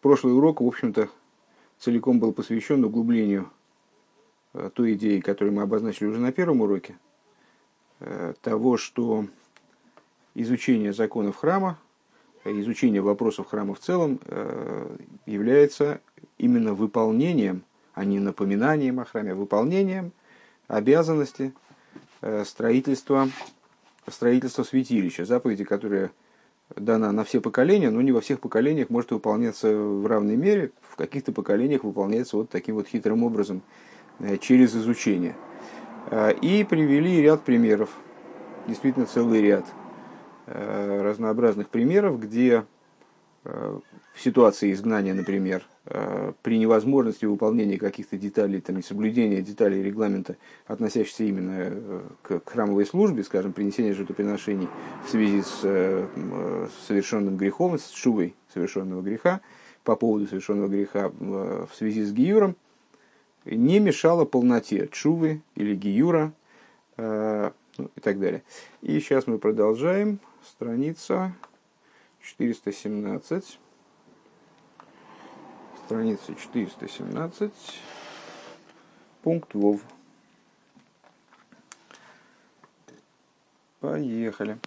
прошлый урок, в общем-то, целиком был посвящен углублению э, той идеи, которую мы обозначили уже на первом уроке, э, того, что изучение законов храма, изучение вопросов храма в целом э, является именно выполнением, а не напоминанием о храме, выполнением обязанности строительства, строительства святилища, заповеди, которые дана на все поколения, но не во всех поколениях может выполняться в равной мере. В каких-то поколениях выполняется вот таким вот хитрым образом, э, через изучение. Э, и привели ряд примеров, действительно целый ряд э, разнообразных примеров, где в ситуации изгнания, например, Э, при невозможности выполнения каких-то деталей, там, несоблюдения деталей регламента, относящихся именно э, к храмовой службе, скажем, принесение жертвоприношений в связи с э, совершенным грехом, с шувой совершенного греха, по поводу совершенного греха в связи с гиюром, не мешало полноте чувы или гиюра ну, и так далее. И сейчас мы продолжаем. Страница 417 страница 417, пункт ВОВ. Поехали.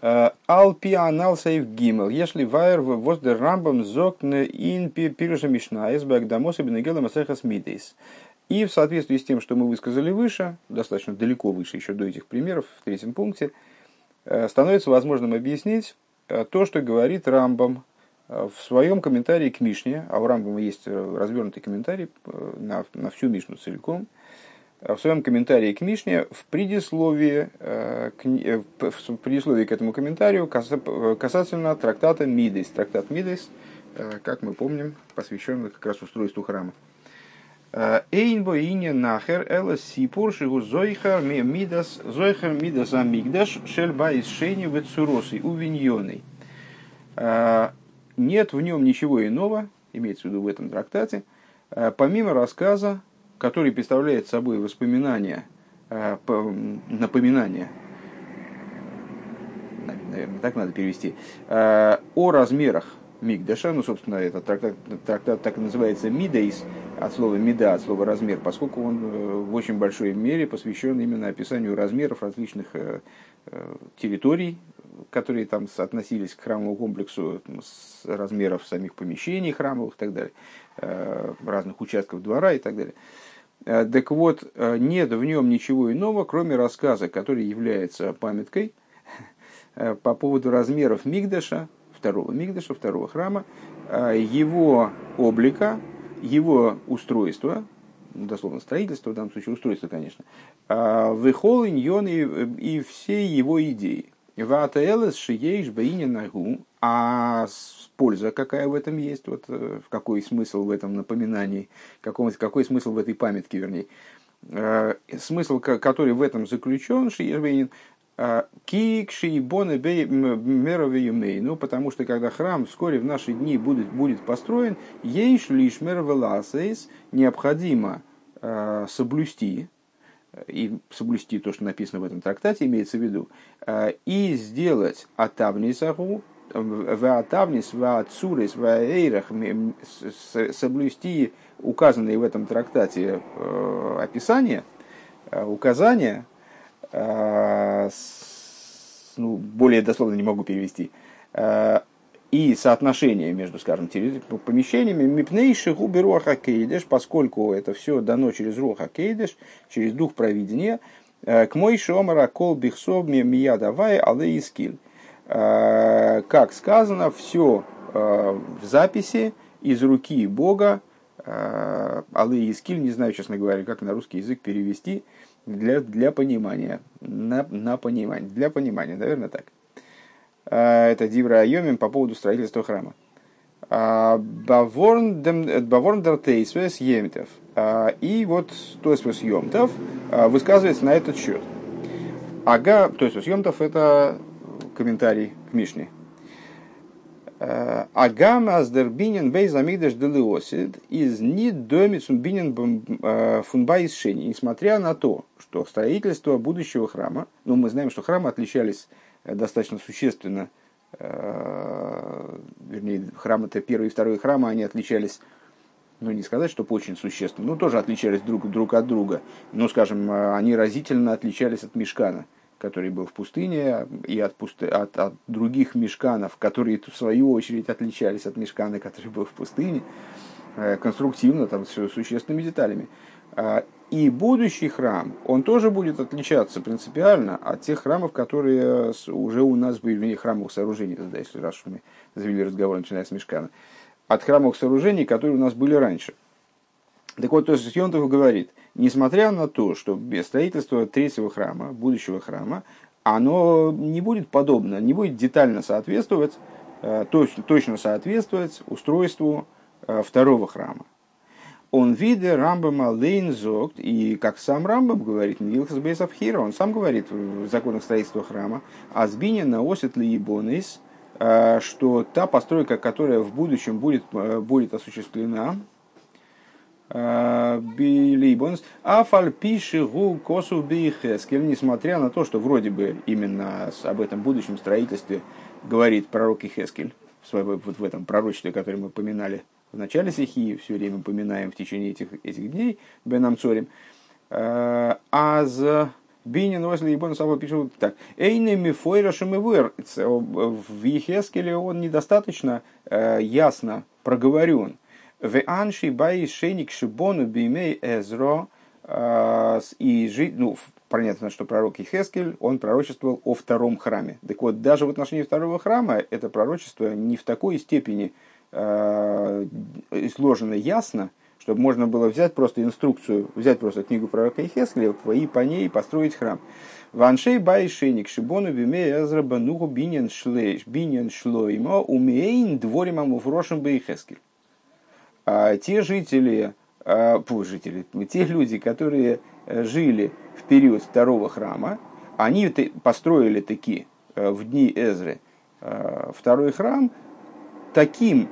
Э, Алпи анал сейф гимел. Если вайер воздер рамбам зокне ин пируша мишна эсбэк дамоса бенегела масехас мидейс. И в соответствии с тем, что мы высказали выше, достаточно далеко выше еще до этих примеров, в третьем пункте, э, становится возможным объяснить то, что говорит Рамбам в своем комментарии к Мишне, а у Рамбама есть э, развернутый комментарий э, на, на всю Мишну целиком, в своем комментарии к Мишне в предисловии, э, к, в предисловии к этому комментарию касательно трактата Мидес. Трактат Мидес, как мы помним, посвящен как раз устройству храма. Эйнбо ине нахер эла сипур шигу зойхар мидас зойхар мидас амигдаш шельба из шени вецуросы увиньоной нет в нем ничего иного, имеется в виду в этом трактате, э, помимо рассказа, который представляет собой воспоминания, э, напоминания, наверное, так надо перевести, э, о размерах Мигдаша, ну, собственно, этот трактат, трактат так и называется Мидейс, от слова Мида, от слова размер, поскольку он в очень большой мере посвящен именно описанию размеров различных территорий которые там относились к храмовому комплексу с размеров самих помещений храмовых и так далее, э, разных участков двора и так далее. Э, так вот, э, нет в нем ничего иного, кроме рассказа, который является памяткой по поводу размеров Мигдаша, второго Мигдаша, второго храма, его облика, его устройства, дословно строительство, в данном случае устройство, конечно, выхол иньон и все его идеи. Ватаэлес шиеиш баиня нагу. А польза какая в этом есть? Вот э, какой смысл в этом напоминании? Какой, какой смысл в этой памятке, вернее? Э, смысл, который в этом заключен, шиеиш э, Кик шиибоне меровеюмей. Ну, потому что когда храм вскоре в наши дни будет, будет построен, ейш лишь мервеласейс необходимо соблюсти, и соблюсти то, что написано в этом трактате, имеется в виду, э, и сделать атавнисаху, в атавнис, в ацурис, в эйрах, соблюсти указанные в этом трактате э, описания, э, указания, ну, более дословно не могу перевести, и соотношение между, скажем, помещениями, мипнейши губи руаха кейдеш, поскольку это все дано через руаха кейдеш, через дух провидения, э, к мой шомара кол бихсов мия давай але искиль. Э, как сказано, все э, в записи из руки Бога, але искиль, не знаю, честно говоря, как на русский язык перевести, для, для понимания, на, на понимание, для понимания, наверное, так. Э, это Дивра Айомим по поводу строительства храма. А, Баворн Дартейсвес Емтов. А, и вот Тойсвес Йомтов а, высказывается на этот счет. Ага, Тойсвес Йомтов это комментарий к Мишне. Агам аздербинен бейз амигдаш делиосид из нид домицум бинен фунба из шени. Несмотря на то, что строительство будущего храма, ну мы знаем, что храмы отличались достаточно существенно вернее, храм это первый и второй храмы, они отличались ну не сказать, что очень существенно, но тоже отличались друг, друг от друга. Ну, скажем, они разительно отличались от Мешкана, который был в пустыне, и от, пусты, от, от других Мешканов, которые в свою очередь отличались от Мешкана, который был в пустыне, э, конструктивно, там, с существенными деталями. А, и будущий храм, он тоже будет отличаться принципиально от тех храмов, которые уже у нас были, в храмовых сооружений, тогда, если раз мы завели разговор, начиная с Мешкана от храмовых сооружений, которые у нас были раньше. Так вот, то есть Йонтов говорит, несмотря на то, что строительство третьего храма, будущего храма, оно не будет подобно, не будет детально соответствовать, э, точно, точно соответствовать устройству э, второго храма. Он виде Рамбама Лейнзогт, и как сам Рамбам говорит, Нилхас Бейсавхира, он сам говорит в законах строительства храма, Азбиня наосит ли ебонис, Э, что та постройка, которая в будущем будет, будет осуществлена, Билибонс, Афаль пиши гу косу бихескель, несмотря на то, что вроде бы именно об этом будущем строительстве говорит пророк Ихескель, вот в этом пророчестве, которое мы поминали в начале стихии, все время поминаем в течение этих, этих дней, Бенам Цорим, аз Бинин возле Ибон Сава пишет так. Эйнеми фойрашем и В Ехескеле он недостаточно э, ясно проговорен. В анши бай шеник шибону бимей эзро. И жить, ну, понятно, что пророк Ехескель, он пророчествовал о втором храме. Так вот, даже в отношении второго храма это пророчество не в такой степени э, изложено ясно, чтобы можно было взять просто инструкцию, взять просто книгу пророка Ихескеля и по ней построить храм. Ваншей байшеник шибону биме эзрабануху бинен шлейш, бинен шлоймо умейн дворим амуфрошим бейхескель. А те жители, а, жители, те люди, которые э, жили в период второго храма, они построили такие э, в дни Эзры э, второй храм таким,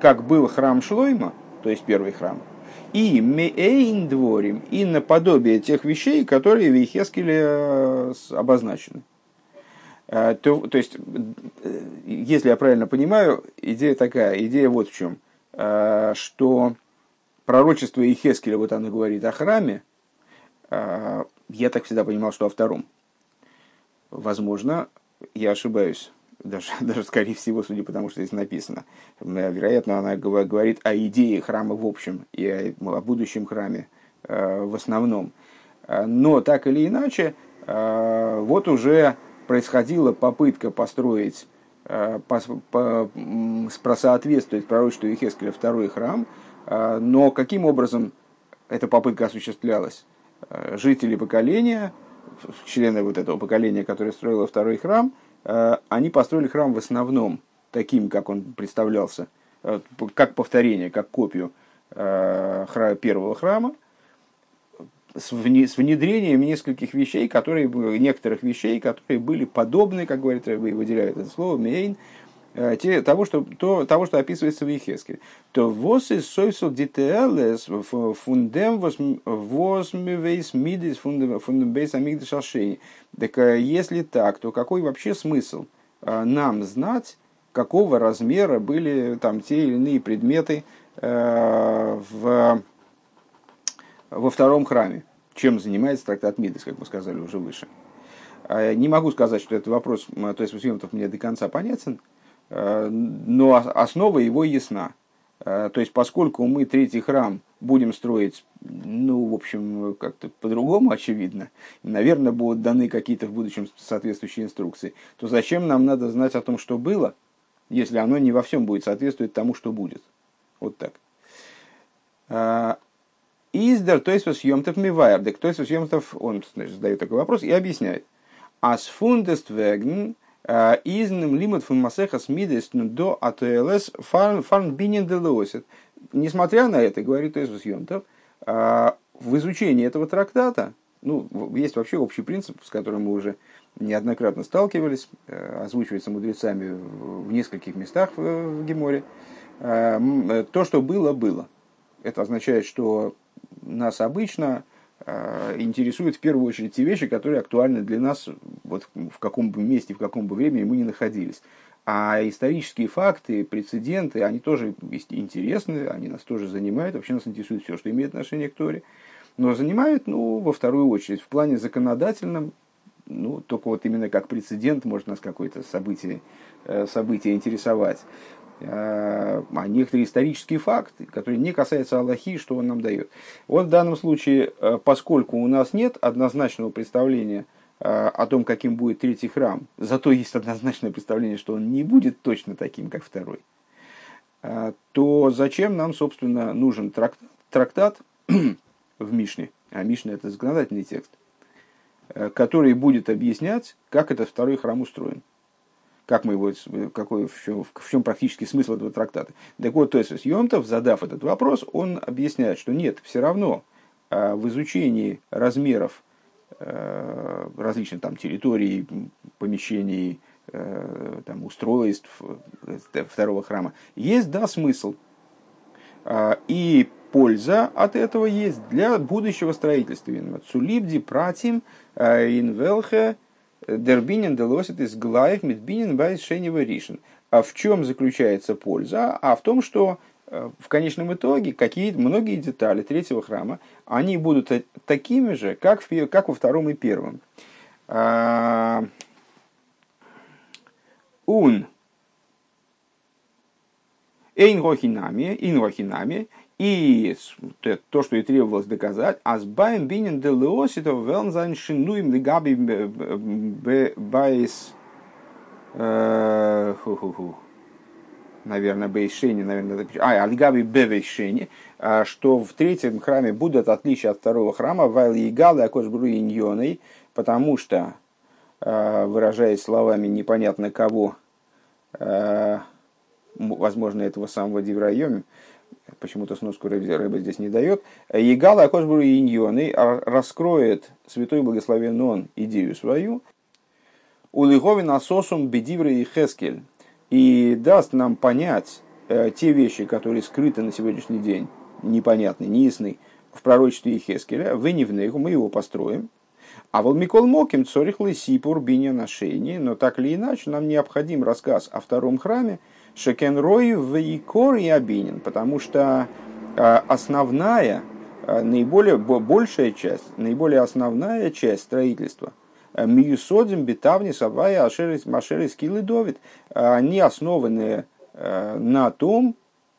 как был храм Шлойма, то есть первый храм, и меэйн дворим, и наподобие тех вещей, которые в Ехескеле обозначены. То, то есть, если я правильно понимаю, идея такая, идея вот в чем, что пророчество Ехескеля, вот оно говорит о храме, я так всегда понимал, что о втором. Возможно, я ошибаюсь даже, даже скорее всего, судя по тому, что здесь написано. Вероятно, она говорит о идее храма в общем и о, будущем храме э, в основном. Но так или иначе, э, вот уже происходила попытка построить, э, просоответствовать пророчеству Ехескеля второй храм, но каким образом эта попытка осуществлялась? Жители поколения, члены вот этого поколения, которое строило второй храм, Э, они построили храм в основном таким, как он представлялся, э, как повторение, как копию э, первого храма, с внедрением нескольких вещей, которые, некоторых вещей, которые были подобны, как говорит, выделяют это слово, мейн, те, того, что, то, того, что описывается в Ехеске. То вос из сойсел дитеэлес фундем возмивейс мидис фундембейс амигдаш ашейни. Так если так, то какой вообще смысл нам знать, какого размера были там те или иные предметы в, во втором храме? Чем занимается трактат Мидис, как мы сказали уже выше. Не могу сказать, что этот вопрос, то есть, мне до конца понятен, Э, но основа его ясна. Э, то есть, поскольку мы третий храм будем строить, ну, в общем, как-то по-другому, очевидно, наверное, будут даны какие-то в будущем соответствующие инструкции, то зачем нам надо знать о том, что было, если оно не во всем будет соответствовать тому, что будет? Вот так. Издер, то есть съемтов мивайр, то есть съемтов, он значит, задает такой вопрос и объясняет. Ас фундест веген Э, Изным лимит фун масеха смидес до АТЛС фарн бинин делосит. Несмотря на это, говорит Иисус Йонтов, э, в изучении этого трактата, ну, есть вообще общий принцип, с которым мы уже неоднократно сталкивались, э, озвучивается мудрецами в нескольких местах в Геморе. То, что было, было. Это означает, что нас обычно Э, интересуют в первую очередь те вещи, которые актуальны для нас вот в каком бы месте, в каком бы времени мы ни находились. А исторические факты, прецеденты, они тоже интересны, они нас тоже занимают. Вообще нас интересует все, что имеет отношение к Торе. Но занимают, ну, во вторую очередь, в плане законодательном, ну, только вот именно как прецедент может нас какое-то событие, э, событие интересовать. А, а некоторые исторические факты, которые не касаются Аллахи, что он нам дает. Вот в данном случае, э, поскольку у нас нет однозначного представления э, о том, каким будет третий храм, зато есть однозначное представление, что он не будет точно таким, как второй, э, то зачем нам, собственно, нужен трактат в Мишне, а Мишна это законодательный текст, который будет объяснять, как этот второй храм устроен как мы его, какой, в чем, в чем практический смысл этого трактата. Так вот, то есть Йомтов, задав этот вопрос, он объясняет, что нет, все равно а, в изучении размеров э, различных там территорий, помещений, э, там, устройств э, второго храма, есть, да, смысл. А, и польза от этого есть для будущего строительства. Цулибди пратим инвелхе Дербинин делосит из глаев медбинин байс шенева ришен. А в чем заключается польза? А в том, что э, в конечном итоге какие многие детали третьего храма, они будут такими же, как, в, как во втором и первом. А, ун. Эйн рохинами, ин рохинами, и то, что и требовалось доказать, азбаем бинен де леоситов велнзайн шинуем лигаби байс наверное, бейшени, наверное, а, алигаби бевейшени, что в третьем храме будут отличия от второго храма, вайл егалы акошбру иньоной, потому что, выражаясь словами непонятно кого, возможно, этого самого Диврайоми, почему-то сноску Рэба здесь не дает. Егала Акошбуру и Иньоны раскроет святой благословен он идею свою. Улиговин асосум бедивры и хескель. И даст нам понять э, те вещи, которые скрыты на сегодняшний день, непонятны, неясны, в пророчестве Хескеля, в неху, мы его построим. А вот Микол Моким цорих сипур биня ношение, но так или иначе нам необходим рассказ о втором храме, Шекенрой Вейкор и Абинин, потому что а, основная, а, наиболее большая часть, наиболее основная часть строительства а, Миюсодим, Бетавни, Савая, Ашерис, Машерис, Килы, Довид, они основаны на том,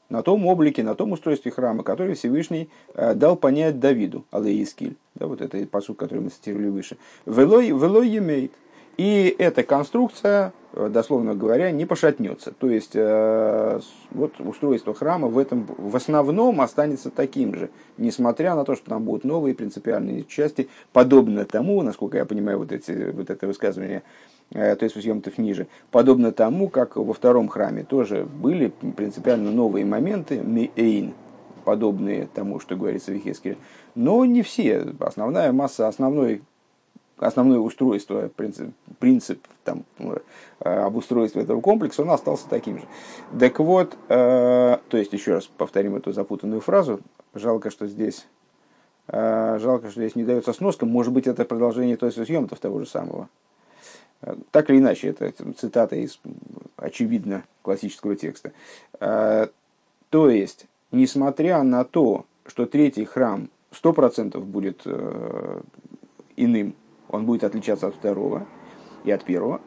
на том облике, на том устройстве храма, который Всевышний дал понять Давиду, Алеискиль. Да, вот это посуд, который мы цитировали выше. Велой, велой емейт. И эта конструкция, э, дословно говоря, не пошатнется. То есть э, вот устройство храма в этом в основном останется таким же, несмотря на то, что там будут новые принципиальные части, подобно тому, насколько я понимаю вот, эти, вот это высказывание, э, то есть съемтов ниже, подобно тому, как во втором храме тоже были принципиально новые моменты, мейн, подобные тому, что говорится в Ехескеле, но не все. Основная масса, основной основное устройство, принцип, принцип там, э, обустройства этого комплекса, он остался таким же. Так вот, э, то есть, еще раз повторим эту запутанную фразу. Жалко, что здесь, э, жалко, что здесь не дается сноска. Может быть, это продолжение той съемки того же самого. Э, так или иначе, это цитата из, очевидно, классического текста. Э, то есть, несмотря на то, что третий храм 100% будет э, иным, он будет отличаться от второго и от первого.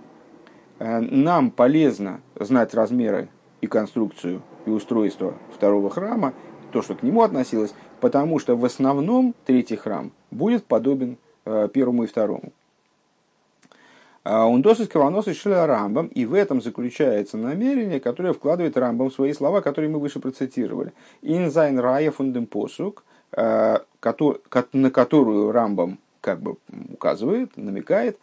Э, нам полезно знать размеры и конструкцию и устройство второго храма, то, что к нему относилось, потому что в основном третий храм будет подобен э, первому и второму. און דאס איז כוונת הרמב״ם, и в этом заключается намерение, которое вкладывает Рамбам в свои слова, которые мы выше процитировали. אין זיין ראיה פון דעם פסוק, э, на которую Рамбам как бы указывает, намекает,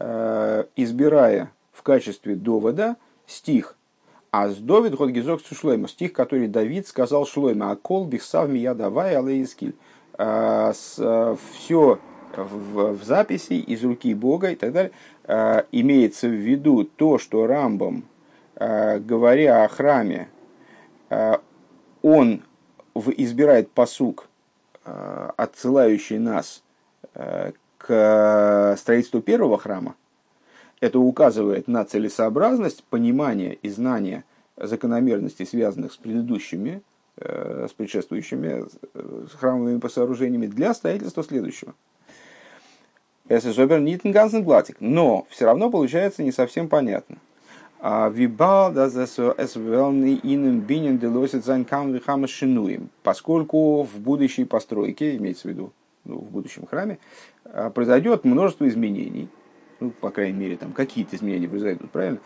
э, избирая в качестве довода стих а с Довид Годгизок Шлойма, стих, который Давид сказал Шлойма, а кол бихсав мия давай алейскиль. Э, э, Все в, в записи из руки Бога и так далее, имеется в виду то, что Рамбом, говоря о храме, он избирает посук, отсылающий нас к строительству первого храма, Это указывает на целесообразность понимания и знания закономерностей, связанных с предыдущими, с предшествующими с храмовыми сооружениями для строительства следующего. Es ist aber nicht. Но все равно получается не совсем понятно. А. Поскольку в будущей постройке, имеется в виду ну, в будущем храме, а, произойдет множество изменений. Ну, по крайней мере, там какие-то изменения произойдут, правильно?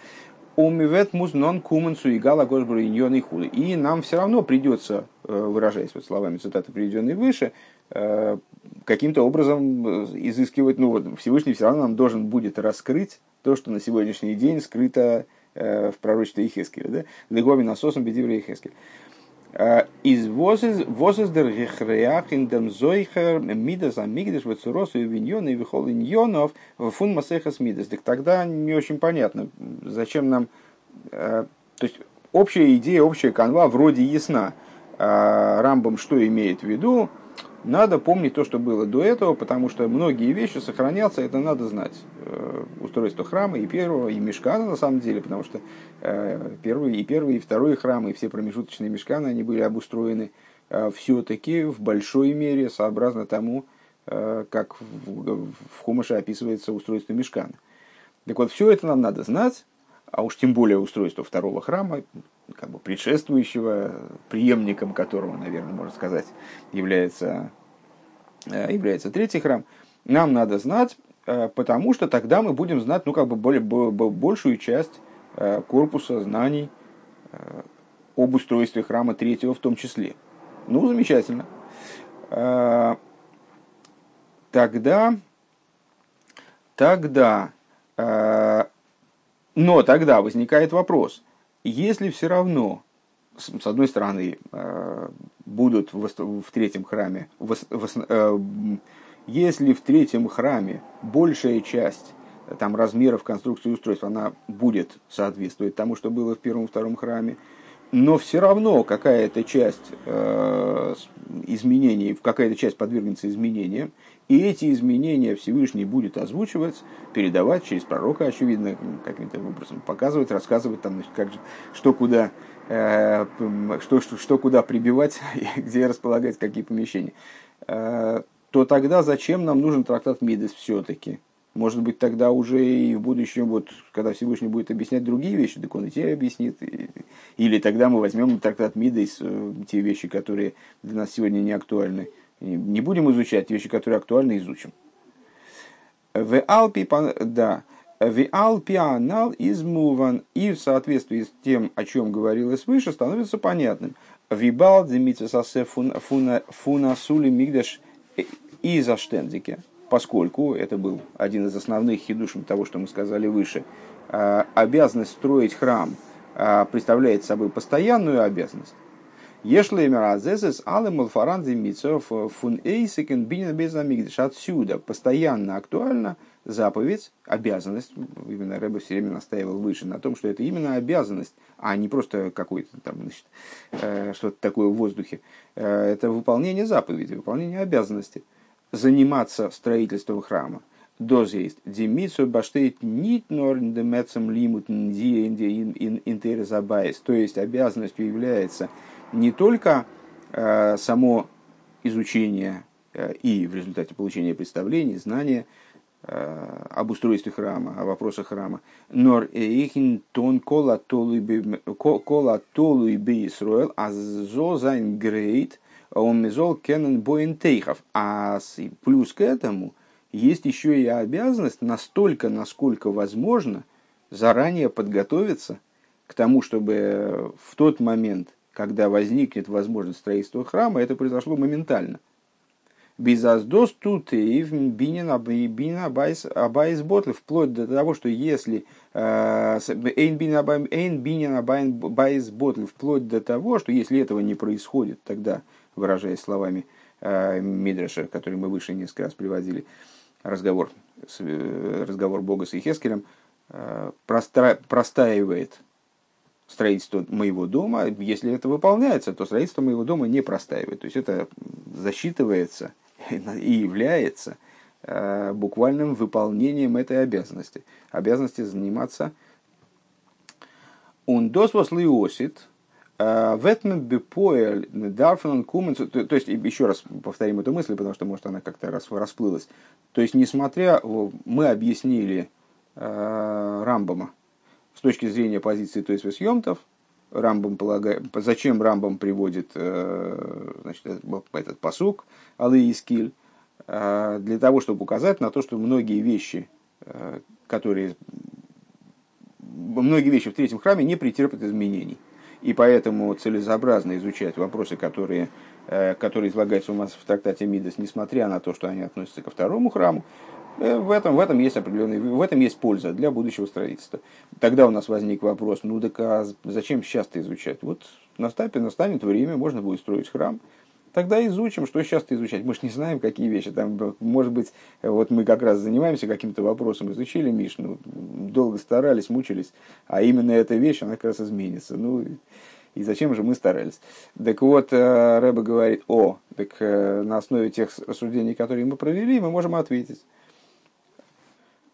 Умивет муз нон кумен суигала гошбру и худы. И нам все равно придется, э, выражаясь вот словами цитаты, приведенные выше, Э, каким-то образом э, изыскивать, ну вот Всевышний все равно нам должен будет раскрыть то, что на сегодняшний день скрыто в пророчестве Ихескеля, да? Легови насосом бедивра Ихескель. Из возездер гехреях индем зойхер мидас амигдеш вецуросу и виньон и вихол иньонов фун масехас мидас. Так тогда не очень понятно, зачем нам... То есть общая идея, общая канва вроде ясна. Рамбам что имеет в виду? Надо помнить то, что было до этого, потому что многие вещи сохранятся, это надо знать. Э, устройство храма и первого, и мешкана на самом деле, потому что э, первый, и первый, и второй храмы, и все промежуточные мешканы, они были обустроены э, все-таки в большой мере сообразно тому, как в Хумаше описывается устройство мешкана. Так вот, все это нам надо знать, а уж тем более устройство второго храма, как бы предшествующего, преемником которого, наверное, можно сказать, является, э, является третий храм, нам надо знать, э, потому что тогда мы будем знать ну, как бы более, большую часть э, корпуса знаний об устройстве храма третьего в том числе. Ну, замечательно. Тогда, тогда, но тогда возникает вопрос – если все равно, с одной стороны, э, будут в третьем храме, э, если в третьем храме большая часть там, размеров конструкции устройства, она будет соответствовать тому, что было в первом и втором храме, но все равно какая-то часть э, изменений, какая-то часть подвергнется изменениям, и эти изменения Всевышний будет озвучивать, передавать через пророка, очевидно, каким-то образом показывать, рассказывать, там, как, что, куда, э, что, что, что куда прибивать, где располагать какие помещения. Э, то тогда зачем нам нужен трактат Мидес все-таки? Может быть, тогда уже и в будущем, вот, когда Всевышний будет объяснять другие вещи, так он и те объяснит. Или тогда мы возьмем трактат Мидес, э, те вещи, которые для нас сегодня не актуальны не будем изучать вещи, которые актуальны, изучим. В Алпи, да, в Алпи анал измуван и в соответствии с тем, о чем говорилось выше, становится понятным. Вибал демитсасе фуна сули мигдаш и за штендике, поскольку это был один из основных хидушем того, что мы сказали выше, а, обязанность строить храм а, представляет собой постоянную обязанность Ешлеймер азезес але малфаранзи митцов э, фун эйсекен бинен безамигдиш. Отсюда постоянно актуальна заповедь, обязанность, именно Рэбе все время настаивал выше на том, что это именно обязанность, а не просто какой-то там, значит, э, что-то такое в воздухе. Э, это выполнение заповеди, выполнение обязанности. Заниматься строительством храма. Доз есть. Демицу баштейт нит норн демецем лимут интерезабайс. То есть обязанностью является не только э, само изучение э, и в результате получения представлений, знания э, об устройстве храма, о вопросах храма, но ихин тон кола толу и би Исруэл, а зозайн грейт, он мизол кенен боентейхов. А плюс к этому есть еще и обязанность настолько, насколько возможно, заранее подготовиться к тому, чтобы в тот момент, когда возникнет возможность строительства храма, это произошло моментально. Безаздос тут и бинин абайс ботл, вплоть до того, что если э, эйн бинин абайс ботл, вплоть до того, что если этого не происходит, тогда, выражаясь словами э, Мидраша, который мы выше несколько раз приводили, разговор, э, разговор Бога с Ихескелем, простаивает строительство моего дома, если это выполняется, то строительство моего дома не простаивает. То есть это засчитывается и является буквальным выполнением этой обязанности. Обязанности заниматься он досвос лиосит, в этом бепоэль дарфан кумен, то есть еще раз повторим эту мысль, потому что может она как-то раз расплылась. То есть несмотря мы объяснили Рамбама с точки зрения позиции то есть съемтов, Рамбам полагает, зачем Рамбам приводит значит, этот посук Алы и Скиль, для того, чтобы указать на то, что многие вещи, которые многие вещи в третьем храме не претерпят изменений. И поэтому целесообразно изучать вопросы, которые, э, которые излагаются у нас в трактате Мидас, несмотря на то, что они относятся ко второму храму, э, в этом, в этом есть определенный, в этом есть польза для будущего строительства. Тогда у нас возник вопрос, ну так а зачем сейчас-то изучать? Вот настанет, настанет время, можно будет строить храм, Тогда изучим, что сейчас-то изучать. Мы же не знаем, какие вещи. Там, может быть, вот мы как раз занимаемся каким-то вопросом, изучили Мишну, долго старались, мучились, а именно эта вещь, она как раз изменится. Ну, и зачем же мы старались? Так вот, э, Рэба говорит, о, так э, на основе тех рассуждений, которые мы провели, мы можем ответить.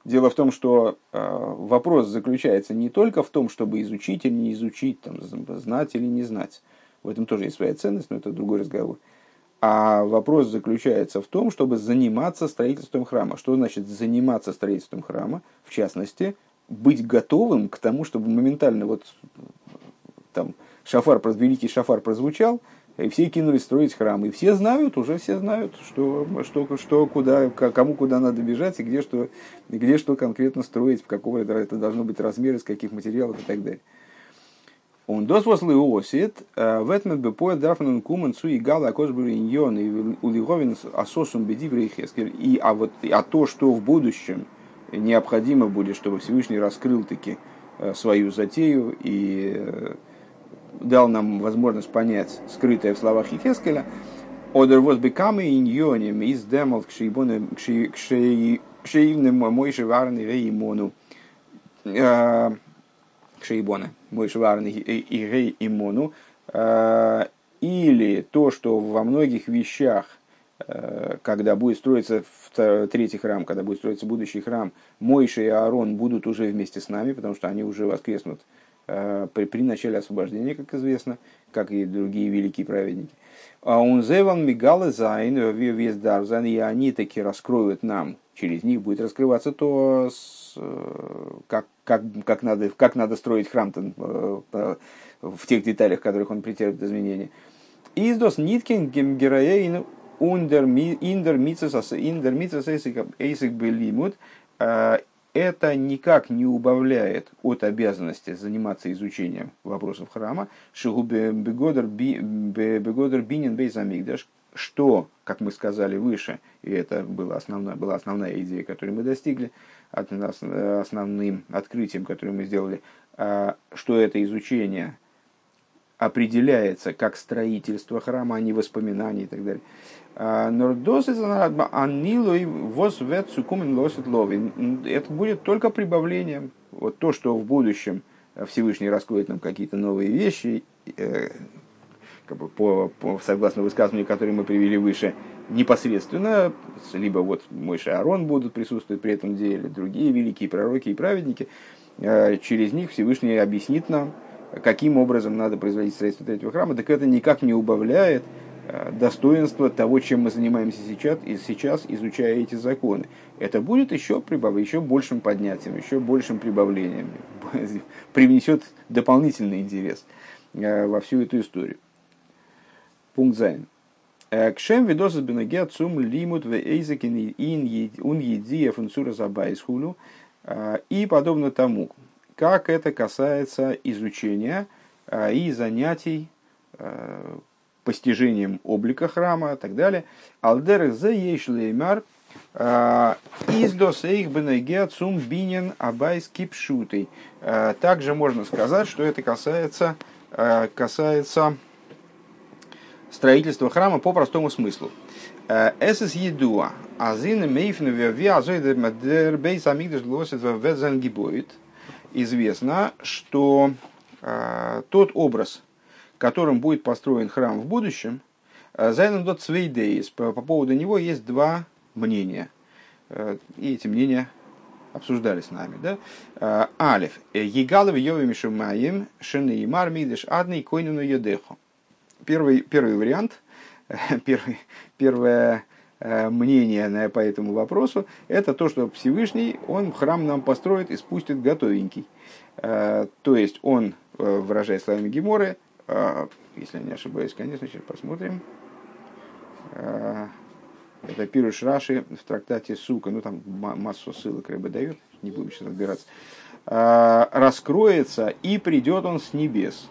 Дело в том, что э, вопрос заключается не только в том, чтобы изучить или не изучить, там, знать или не знать. В этом тоже есть своя ценность, но это другой разговор. А вопрос заключается в том, чтобы заниматься строительством храма. Что значит заниматься строительством храма? В частности, быть готовым к тому, чтобы моментально вот там шафар, великий шафар прозвучал, и все кинулись строить храм. И все знают, уже все знают, что, что, что куда, кому куда надо бежать, и где что, где что конкретно строить, в какого это должно быть размер, из каких материалов и так далее. Он досвос лиосит, э, в этом бепоет дарфнен кумен цу и гала косбур иньон и улиговин асосум бедиврей хескер. И, а, вот, а то, что в будущем необходимо будет, чтобы Всевышний раскрыл таки э, свою затею и э, дал нам возможность понять скрытое в словах Хескеля, Одер воз бекамы иньоним из демал к шеивным мойши варны реймону. Кшейбона, мой шварный и гей имону, э, или то, что во многих вещах, э, когда будет строиться третий храм, когда будет строиться будущий храм, Мойша и Аарон будут уже вместе с нами, потому что они уже воскреснут э, при, при начале освобождения, как известно, как и другие великие праведники. און זיי וועלן מגלה זיין, ווי ס'דארף זיין, и они таки раскроют нам, через них будет раскрываться то, как как, как, надо, как надо строить храм э, в тех деталях, в которых он претерпит изменения. Издос ниткин гемгераейн индер мицес эйсик белимут э, это никак не убавляет от обязанности заниматься изучением вопросов храма. Бегодер бинин бейзамигдаш, что, как мы сказали выше, и это была основная, была основная идея, которую мы достигли, основным открытием, которое мы сделали, а, что это изучение определяется как строительство храма, а не воспоминания и так далее. А, это будет только прибавлением. Вот то, что в будущем Всевышний раскроет нам какие-то новые вещи, э, как бы по, по, согласно высказыванию, которое мы привели выше, непосредственно, либо вот мой Аарон будут присутствовать при этом деле, другие великие пророки и праведники, э, через них Всевышний объяснит нам, каким образом надо производить строительство третьего храма, так это никак не убавляет э, достоинство того, чем мы занимаемся сейчас, и сейчас изучая эти законы. Это будет еще, прибав... еще большим поднятием, еще большим прибавлением, привнесет дополнительный интерес э, во всю эту историю. Пункт Зайн. Э, Кшем видосас бенеге цум лимут в эйзекин ин ун едия фунцура забайсхулю. И подобно тому, как это касается изучения э, и занятий постижением облика храма и так далее. Алдер зе ейшлеймар издос эйх бенеге цум бинен абайс кипшутый. Также можно сказать, что это касается, касается строительство храма по простому смыслу. Эсэс едуа, азин мейфн верви азойдер мадер бейс амигдаш глосит в гибоид. Известно, что э, тот образ, которым будет построен храм в будущем, э, Зайнен дот свейдейс, по поводу него есть два мнения. И эти мнения обсуждали с нами. Да? Алиф. Егалов Йови Мишумаем Шенеймар Мидеш Адный Койнину Едеху. Первый, первый вариант, первый, первое мнение по этому вопросу, это то, что Всевышний, он храм нам построит и спустит готовенький. То есть он, выражая словами Геморы, если не ошибаюсь, конечно, сейчас посмотрим. Это Пируш Раши в трактате Сука, ну там массу ссылок рыба дает, не будем сейчас разбираться. Раскроется и придет он с небес.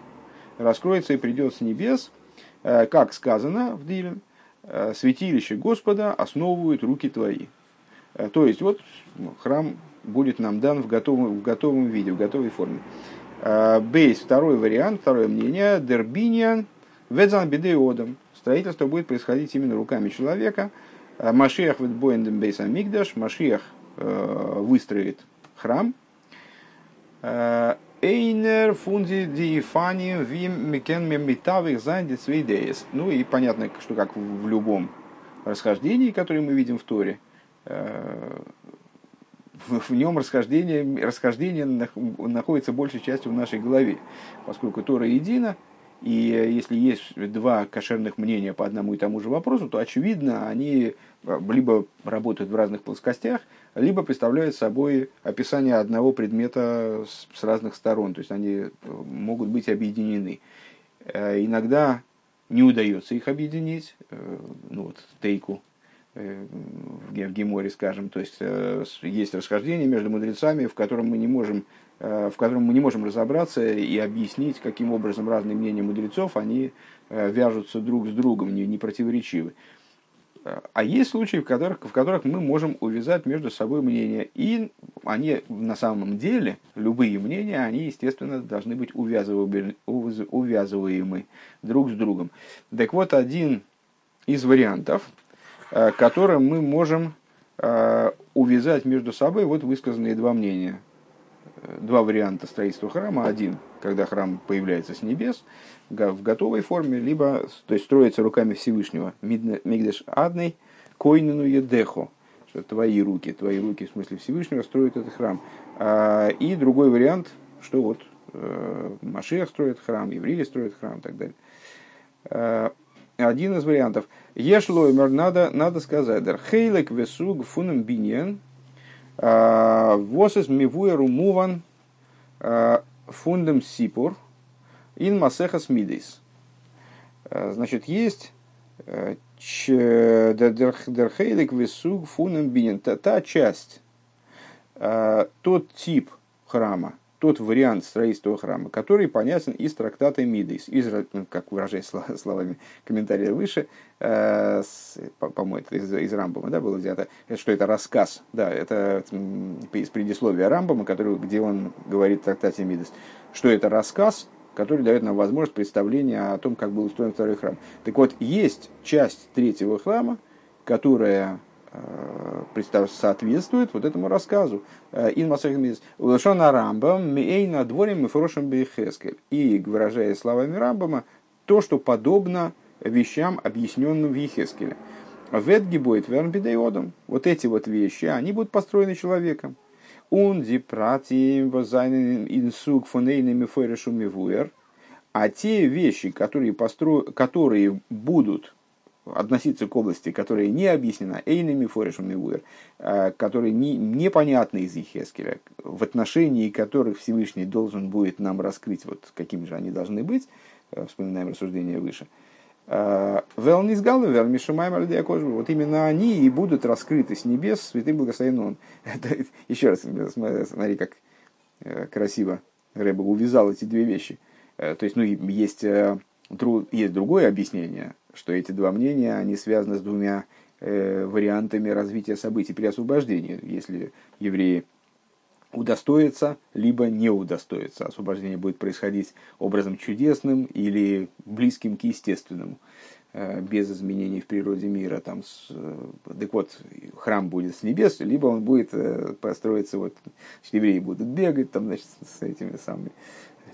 Раскроется и придет с небес, как сказано в Дилем, святилище Господа основывают руки твои. То есть вот ну, храм будет нам дан в готовом, в готовом виде, в готовой форме. Бейс, второй вариант, второе мнение, Дербиниан, Ведзан Бедеодом. Строительство будет происходить именно руками человека. Машиах Ведбоендем Бейса Мигдаш, Машиах э, выстроит храм. Эйнер фунди диефани вим микен мемитавих зайдет свейдеес. Ну и понятно, что как в любом расхождении, которое мы видим в Торе, э, в нем расхождение, расхождение находится большей частью в нашей голове, поскольку Тора едина, и если есть два кошерных мнения по одному и тому же вопросу, то, очевидно, они э, либо работают в разных плоскостях, либо представляют собой описание одного предмета с разных сторон, то есть они э, могут быть объединены. Э, иногда не удается их объединить, ну вот тейку в Геморе, скажем, то есть есть расхождение между мудрецами, в котором мы не можем Э, в котором мы не можем разобраться и объяснить, каким образом разные мнения мудрецов, они э, вяжутся друг с другом, не, не противоречивы. Э, а есть случаи, в которых, в которых мы можем увязать между собой мнения. И они на самом деле, любые мнения, они, естественно, должны быть увязываемы, увязываемы друг с другом. Так вот, один из вариантов, которым мы можем увязать между собой вот высказанные два мнения – два варианта строительства храма. Один, когда храм появляется с небес в готовой форме, либо то есть строится руками Всевышнего. Мигдеш адный койнину едехо. Что твои руки, твои руки, в смысле Всевышнего, строят этот храм. А, и другой вариант, что вот э, Машех строит храм, евреи строят храм и так далее. А, один из вариантов. Ешлоймер, надо, надо сказать, хейлек весуг фунем биньян, а, Восес мивуэру муван а, фундам сипур ин масехас мидейс. А, значит, есть дерхейлик весуг фунам бинин. Та часть, тот тип храма, тот вариант строительства храма, который понятен из трактата Мидейс, из, ну, как выражаясь словами комментария выше, э, по-моему, это из, из Рамбома да, было взято, что это рассказ, да, это из предисловия Рамбома, который, где он говорит в трактате Мидейс, что это рассказ, который дает нам возможность представления о том, как был устроен второй храм. Так вот, есть часть третьего храма, которая соответствует вот этому рассказу. Э, Улашона Рамбам Мейна дворим и Фрошем Бейхескель. И, выражая словами Рамбама, то, что подобно вещам, объясненным в Ехескеле. Ветги будет вернбидеодом. Вот эти вот вещи, они будут построены человеком. Унди пратием возайнен инсук фонейными фойрешуми вуэр. А те вещи, которые, постро... которые будут относиться к области, которая не объяснена эйнами форешем мивуэр, а, которые не, непонятны из Ехескеля, в отношении которых Всевышний должен будет нам раскрыть, вот какими же они должны быть, э, вспоминаем рассуждение выше. А, Велнизгалы, Вермишумайм Вот именно они и будут раскрыты с небес святым благословен еще раз, смотри, как э, красиво Рэба увязал эти две вещи. Э, то есть, ну, есть, есть другое объяснение, что эти два мнения, они связаны с двумя э, вариантами развития событий при освобождении, если евреи удостоятся, либо не удостоятся. Освобождение будет происходить образом чудесным или близким к естественному, э, без изменений в природе мира. Там, с, э, так вот, храм будет с небес, либо он будет построиться, вот, евреи будут бегать, там, значит, с этими самыми,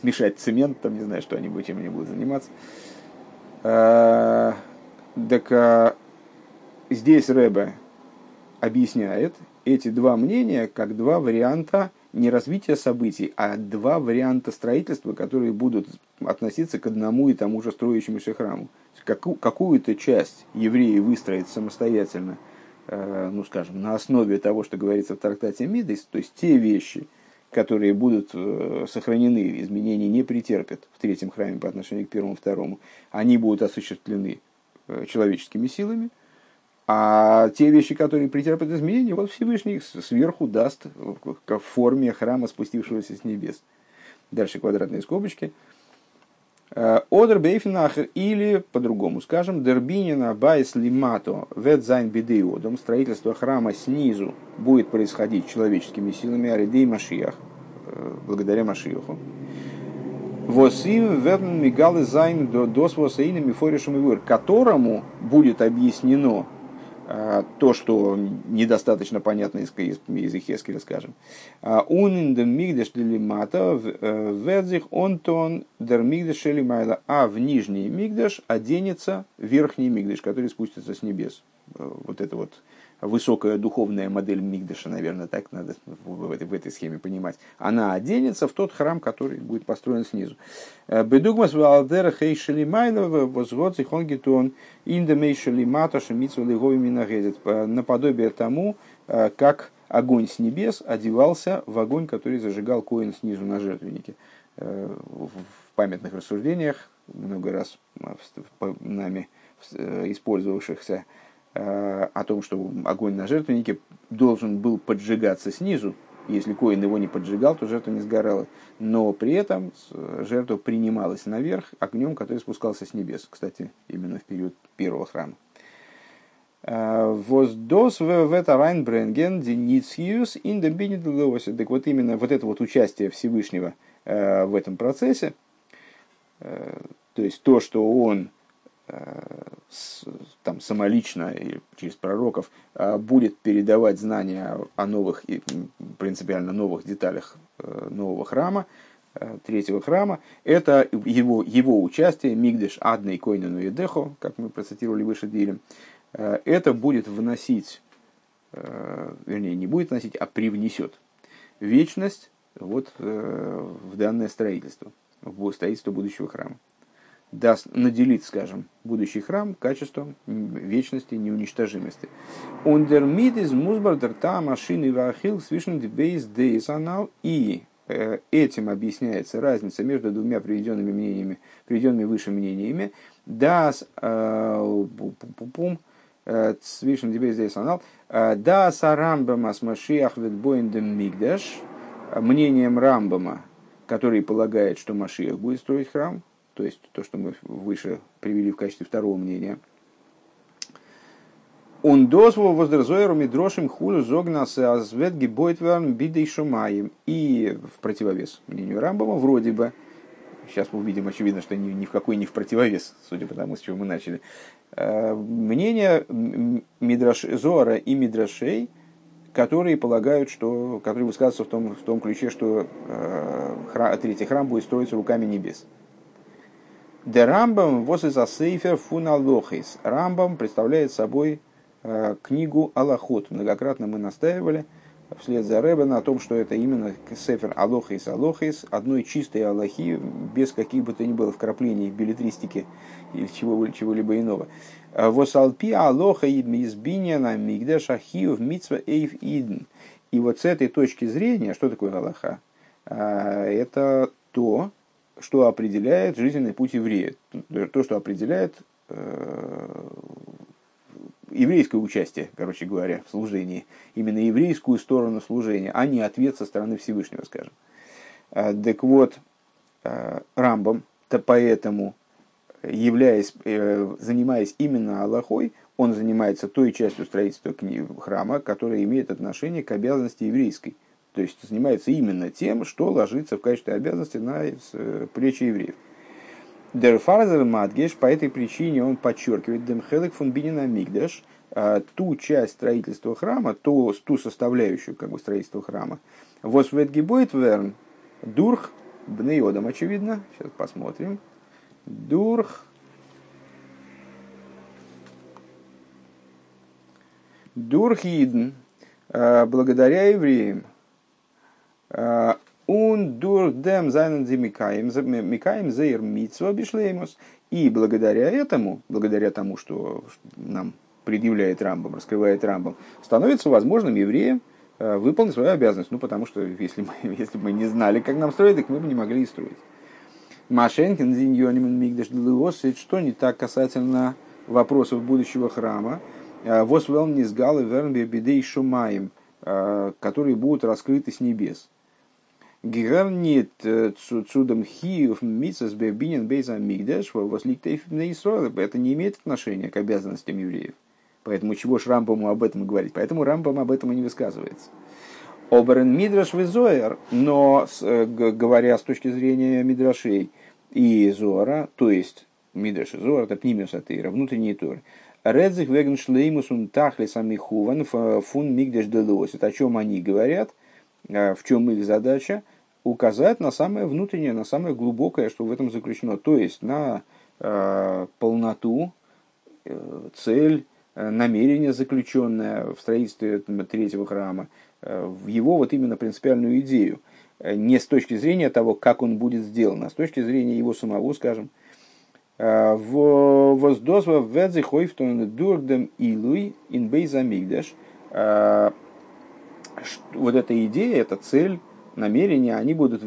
мешать цемент, там, не знаю, что они чем они будут заниматься. Э, так а, здесь Рэбе объясняет эти два мнения как два варианта не развития событий, а два варианта строительства, которые будут относиться к одному и тому же строящемуся храму. Какую-то часть евреи выстроят самостоятельно, э, ну скажем, на основе того, что говорится в трактате Мидейс, то есть те вещи, которые будут э, сохранены, изменений не претерпят в третьем храме по отношению к первому второму, они будут осуществлены э, человеческими силами, а те вещи, которые претерпят изменения, вот Всевышний их сверху даст в форме храма, спустившегося с небес. Дальше квадратные скобочки. Э, אדער באופן אחר или, по-другому скажем, דער בנין הבית למטה וועט זיין בידי אדם, строительство храма снизу будет происходить человеческими силами על ידי משיח, э, благодаря Машиаху. Восим верн мигалы зайн до досвосаина мифоришем и которому будет объяснено то, что недостаточно понятно из, из, из Ихескеля, скажем. Он in the мигдеш делимата ведзих онтон дер мигдеш шелимайла, а в нижний мигдеш оденется верхний мигдеш, который спустится с небес. Э, вот это вот высокая духовная модель Мигдаша, наверное, так надо в этой, в этой схеме понимать, она оденется в тот храм, который будет построен снизу. Э, Бедугмас валдера хей шелимайлова возгод зихонгитон индемей шелимата шемицу лигови минагезет. Наподобие тому, э, как огонь с небес одевался в огонь, который зажигал Коин снизу на жертвеннике. Э, в памятных рассуждениях, много раз нами использовавшихся, Э, о том, что огонь на жертвеннике должен был поджигаться снизу. Если коин его не поджигал, то жертва не сгорала. Но при этом жертва принималась наверх огнем, который спускался с небес. Кстати, именно в период первого храма. Э, Воздос в это Райнбренген Деницхиус индебинидулосе. Так вот именно вот это вот участие Всевышнего э, в этом процессе, то есть то, что он там, самолично или через пророков а, будет передавать знания о новых, принципиально новых деталях э, нового храма, э, третьего храма, это его, его участие, Мигдеш Адной Койнену и Дехо, как мы процитировали выше Дилем, э, это будет вносить, вернее, не будет вносить, а привнесет вечность вот в данное строительство, в строительство будущего храма даст наделить, скажем, будущий храм качеством вечности, неуничтожимости. Ундер мидис музбардер та машины вахил свишен дебейс дейсанал и э, этим объясняется разница между двумя приведенными мнениями, приведенными выше мнениями. Das пум свишен дебейс дейсанал das Рамбама с Машиах ведбоиндем мигдаш мнением Рамбама, который полагает, что Машиах будет строить храм, то есть то, что мы выше привели в качестве второго мнения. Он дозвол воздразойру мидрошим хулю зогнаса азвет гибойтверн бидей шумаем. И в противовес мнению Рамбова вроде бы, сейчас мы увидим, очевидно, что ни, ни в какой не в противовес, судя по тому, с чего мы начали, э, мнение Мидраш, Зора и Мидрашей, которые полагают, что, которые высказываются в том, в том ключе, что э, храм, третий храм будет строиться руками небес. Де Рамбам Сейфер фун Алохис. Рамбам представляет собой э, книгу Аллахот. Многократно мы настаивали вслед за Рэбе на том, что это именно Сефер Алохис Алохис, одной чистой Аллахи, без каких бы то ни было вкраплений билетристики или чего, чего-либо иного. Восалпи Алоха избиния на Мигдеш Ахиев Митсва Эйв Идн. И вот с этой точки зрения, что такое Аллаха? Э, это то, что определяет жизненный путь еврея, то, что определяет э, еврейское участие, короче говоря, в служении, именно еврейскую сторону служения, а не ответ со стороны Всевышнего, скажем. Э, так вот, э, Рамбом, то поэтому, являясь, занимаясь именно Аллахой, он занимается той частью строительства храма, которая имеет отношение к обязанности еврейской – то есть занимается именно тем, что ложится в качестве обязанности на э, плечи евреев. Дерфарзер Мадгеш по этой причине он подчеркивает Демхелек фун Бинина Мигдеш, а, ту часть строительства храма, ту, ту составляющую как бы, строительства храма. Восветгибойт верн дурх бнеодом, очевидно. Сейчас посмотрим. Дурх Дурхидн, благодаря евреям, он дурдем зайнен микаем, микаем зейр митсва бишлеймус. И благодаря этому, благодаря тому, что нам предъявляет Рамбам, раскрывает Рамбам, становится возможным евреям выполнить свою обязанность. Ну, потому что если мы, если мы не знали, как нам строить, так мы бы не могли и строить. Машенкин, Зиньонимен, Мигдаш, что не так касательно вопросов будущего храма. Восвел Низгал и Вернбе Бедей Шумаем, которые будут раскрыты с небес. Гернит э, цудом хиев митсас бебинен бейза мигдеш восликтейф на Исраиле. Это не имеет отношения к обязанностям евреев. Поэтому чего ж Рамбаму об этом говорить? Поэтому Рамбам об этом и не высказывается. Оберен Мидраш Визоер, но э, говоря с точки зрения Мидрашей и Зора, то есть Мидраш и Зора, это пнимиус атеира, внутренние торы. Редзих веген шлеймус тахли сами хуван фун мигдеш делос. Это о чем они говорят, в чем их задача, указать на самое внутреннее, на самое глубокое, что в этом заключено. То есть на э, полноту, э, цель, э, намерение, заключенное в строительстве третьего храма, э, в его вот именно принципиальную идею. Э, не с точки зрения того, как он будет сделан, а с точки зрения его самого, скажем. Э, в воздозва ведзе хойфтон дурдем илуй инбейзамигдаш вот эта идея, эта цель, намерения, они будут,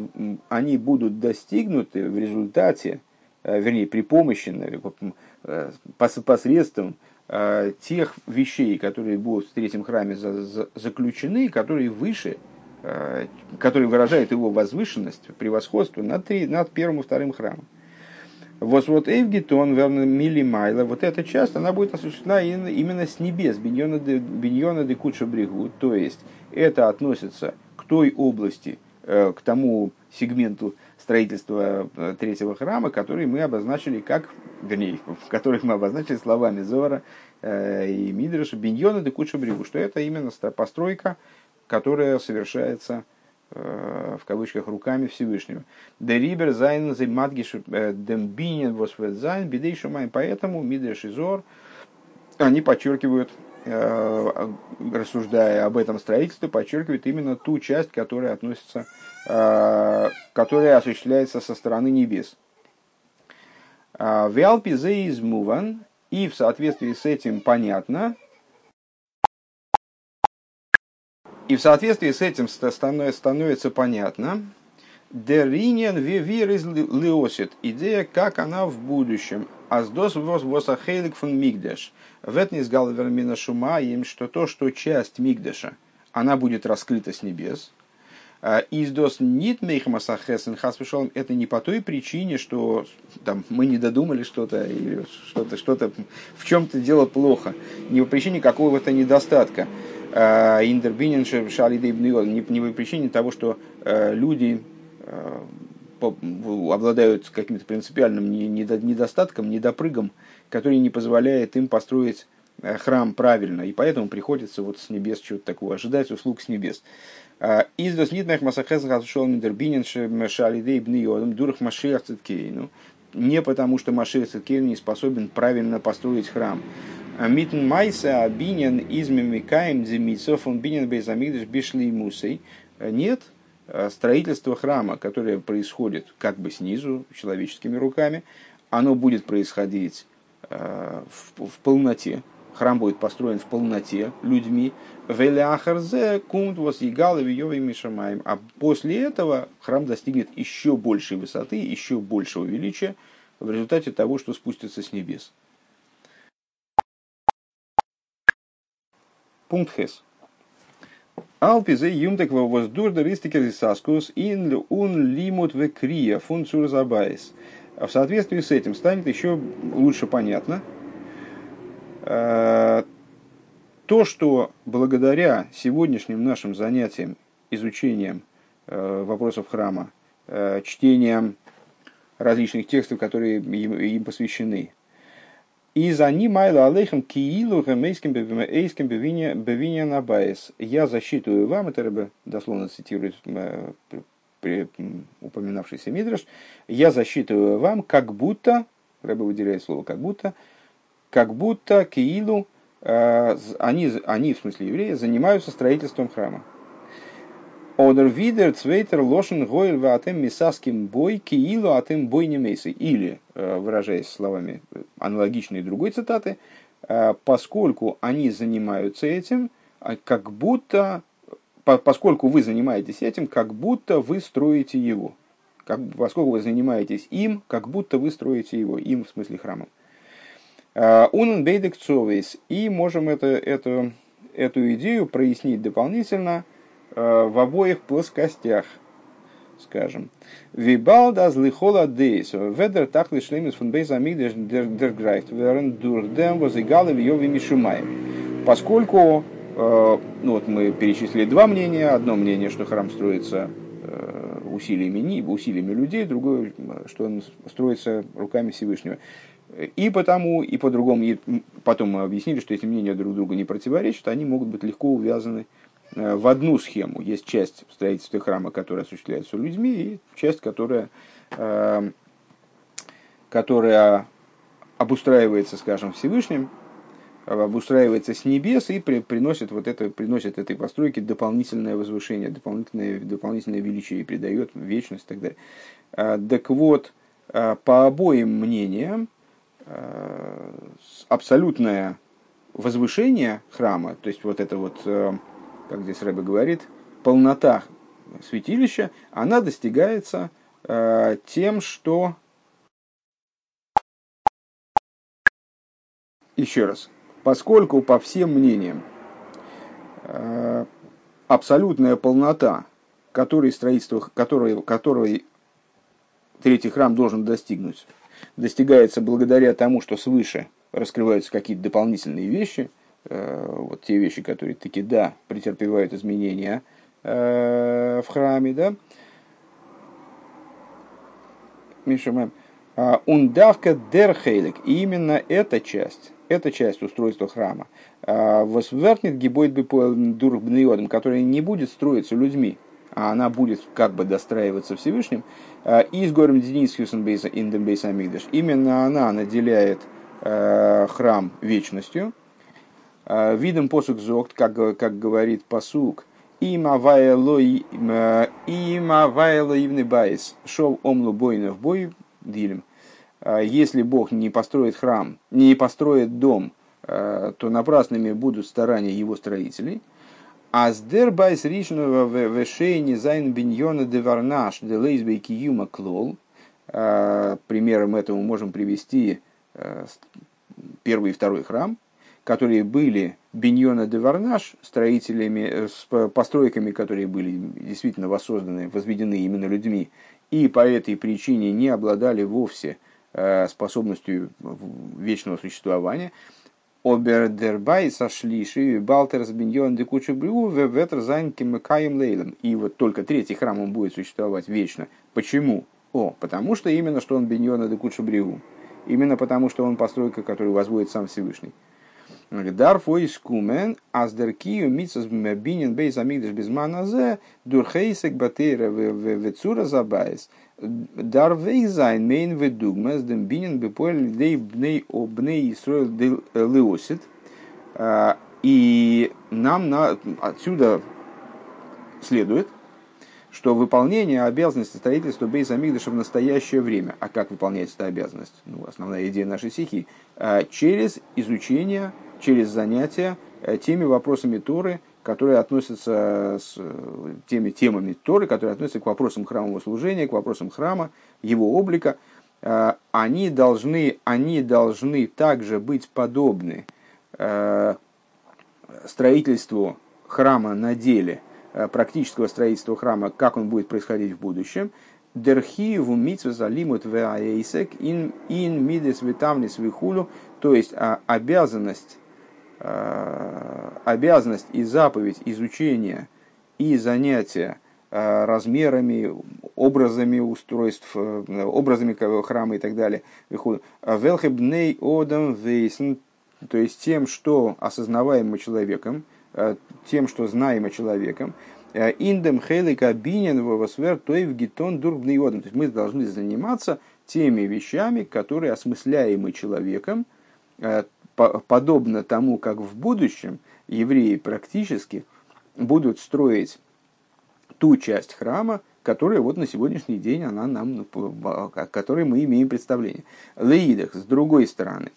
они будут достигнуты в результате, э, вернее, при помощи, э, посредством э, тех вещей, которые будут в третьем храме заключены, которые выше, которые выражают его возвышенность, превосходство над, над первым и вторым храмом. Вот вот Эвгитон, верно, милимайла, вот эта часть, она будет осуществлена именно с небес, биньона де куча брегу, то есть это относится к той области, э, к тому сегменту строительства э, третьего храма, который мы обозначили как, вернее, в которых мы обозначили словами Зоара э, и Мидраша, בנינא דקודשא בריך הוא, что это именно постройка, которая совершается в кавычках руками Всевышнего. Дерибер зайн займатгиш дембинен восведзайн бидей шумай. Поэтому Мидраш и Зоар, они подчеркивают Э, рассуждая об этом строительстве, подчеркивает именно ту часть, которая относится, э, которая осуществляется со стороны небес. Э, Виалпизе из Муван, и в соответствии с этим понятно, и в соответствии с этим становится понятно, Деринен вивир из лиосит. Идея, как она в будущем. Аздос восахейлик фун мигдеш. Ветнис галвермина шума им, что то, что часть мигдеша, она будет раскрыта с небес. А, Издос нит мейхмасахесен хасвешалом. Это не по той причине, что там, мы не додумали что-то, или что-то, что-то в чем-то дело плохо. Не по причине какого-то недостатка. А, Индербинен шалидей не по причине того, что э, люди э, обладают каким-то принципиальным недостатком, недопрыгом, который не позволяет им построить э, храм правильно, и поэтому приходится вот с небес чего-то такого ожидать, услуг с небес. А, из доснитных масахес шел мидербинен шалидей бниодом дурх машиах циткейну. Не потому, что Машир Циткейн не способен правильно построить храм. Митн майса бинен измимикаем дзимитсов он бинен безамигдаш бишли мусей. Нет, э, строительство храма, которое происходит как бы снизу, человеческими руками, оно будет происходить Э, в, в полноте. Храм будет построен в полноте людьми. Веляхарзе кунт вас мишамаем. А после этого храм достигнет еще большей высоты, еще большего величия в результате того, что спустится с небес. Пункт Хес. Алпизе юмтек воздурда ристикер саскус ин ун лимут векрия фунцур забайс. А в соответствии с этим станет еще лучше понятно э, то, что благодаря сегодняшним нашим занятиям, изучением э, вопросов храма, э, чтением различных текстов, которые им посвящены, и за ним Майла Алейхам Киилу Гамейским Бевинья Бевинья Набаес. Я засчитываю вам, это рыба дословно цитирует упоминавшийся Мидраш, я засчитываю вам, как будто, Рэба выделяет слово как будто, как будто Киилу они, они, в смысле евреи, занимаются строительством храма. Одер видер цвейтер лошен гойль ватем мисаским бой киилу атем бой немейсы. Или, выражаясь словами аналогичной другой цитаты, поскольку они занимаются этим, как будто, поскольку вы занимаетесь этим, как будто вы строите его как, поскольку вы занимаетесь им, как будто вы строите его, им в смысле храмом. А, Унен бейдек цовейс. И можем это, эту, эту идею прояснить дополнительно а, в обоих плоскостях, скажем. Вибалда злихола дейс, ведер тахли шлемис фун бейз амигдеш дерграйфт, верен дурдем возигалы в йови мишумаем. Поскольку, а, ну вот мы перечислили два мнения. Одно мнение, что храм строится усилиями, усилиями людей, другое, что он строится руками Всевышнего. И потому, и по-другому, потом мы объяснили, что эти мнения друг другу не противоречат, они могут быть легко увязаны э, в одну схему. Есть часть строительства храма, которая осуществляется людьми, и часть, которая, э, которая обустраивается, скажем, Всевышним, обустраивается с небес и при, приносит, вот это, приносит этой постройке дополнительное возвышение, дополнительное, дополнительное величие и придает вечность и так далее. А, так вот, по обоим мнениям, абсолютное возвышение храма, то есть вот это вот, как здесь Рэбе говорит, полнота святилища, она достигается тем, что еще раз, Поскольку, по всем мнениям, э, абсолютная полнота, которой строительство, которой, которой третий храм должен достигнуть, достигается благодаря тому, что свыше раскрываются какие-то дополнительные вещи, э, вот те вещи, которые таки да, претерпевают изменения э, в храме, да. Миша, Ундавка дерхейлик. Именно эта часть, эта часть устройства храма, а, восвертнет гибойт дурбниодом, которая не будет строиться людьми, а она будет как бы достраиваться Всевышним, а, из горем Денис Хьюсенбейса Индембейса Амигдаш. Именно она наделяет а, храм вечностью, ווי דער פסוק זאגט, как, как говорит פסוק, אם הוי׳ לא יבנה בית, שוא עמלו בוניו בו, дилем. Если Бог не построит храм, не построит дом, то напрасными будут старания его строителей. אז דער בית ראשון ושני זיינען בנינא דבר נש де лейзбей קיומא כלל. Примером этому можем привести первый и второй храм, которые были биньона де Варнаш, строителями, э, с постройками, которые были действительно воссозданы, возведены именно людьми, и по этой причине не обладали вовсе э, способностью вечного существования. Обердербай сошли шиви балтерс биньон декуча брю ветер заньким каем лейлем. И вот только третий храм он будет существовать вечно. Почему? О, потому что именно что он биньона декуча брю. Именно потому что он постройка, которую возводит сам Всевышний. Дарфо из кумен, аздеркию митсас бинин бейс амигдаш без маназе, дурхейсек батейра вецура забайс. Дарвей зайн мейн ведугмас, дем бинин бепоэль дей бней обней строил леосит. И нам на, отсюда следует, что выполнение обязанности строительства Бейза Мигдаша в настоящее время, а как выполняется эта обязанность, ну, основная идея нашей стихи, через изучение через занятия э, теми вопросами Торы, которые относятся с э, теми темами Торы, которые относятся к вопросам храмового служения, к вопросам храма, его облика, э, они должны, они должны также быть подобны строительству храма на деле, практического строительства храма, как он будет происходить в будущем, Дерхиеву митсва залимут веаэйсек ин мидес витамнис вихулю, то есть а, обязанность Э, обязанность и заповедь изучения и занятия э, размерами, образами устройств, э, образами храма и так далее. Велхебней одам вейсен, то есть тем, что осознаваемо человеком, тем, что знаемо человеком, индем хейлика бинен вовосвер той в гитон дурбный одам. То есть мы должны заниматься теми вещами, которые осмысляемы человеком, подобно тому, как в будущем евреи практически будут строить ту часть храма, которая вот на сегодняшний день она нам, о которой мы имеем представление. Леидах, с другой стороны,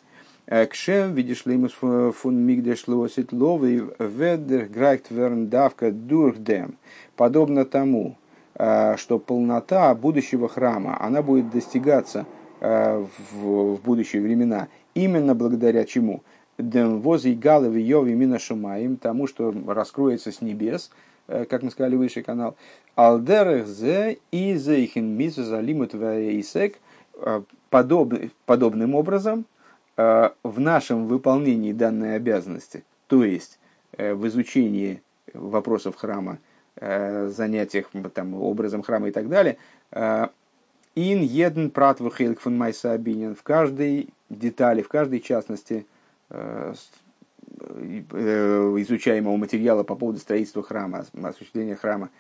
Кшем, видишь мы фун мигдеш лосит ловый ведер грайт верн давка дурхдем. Подобно тому, э, что полнота будущего храма, она будет достигаться э, в будущие времена именно благодаря чему? Дем воз и галы в Йове мина шумаем, тому, что раскроется с небес, э, как мы сказали выше канал. Алдерех зе и зейхин мизу залимут вейсек. Э, подобным образом, э, в нашем выполнении данной обязанности, то есть в изучении вопросов храма, занятиях там, образом храма и так далее, ин еден прат фун майса в каждой детали, в каждой частности Э, э, изучаемого материала по поводу строительства храма, осуществления храма,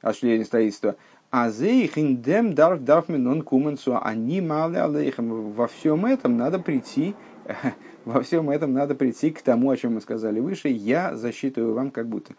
осуществления строительства. А зейх индем дарф дарфмен он куменсу, они мали алейхам. Во всем этом надо прийти, во всем этом надо прийти к тому, о чем мы сказали выше. Я засчитываю вам как будто.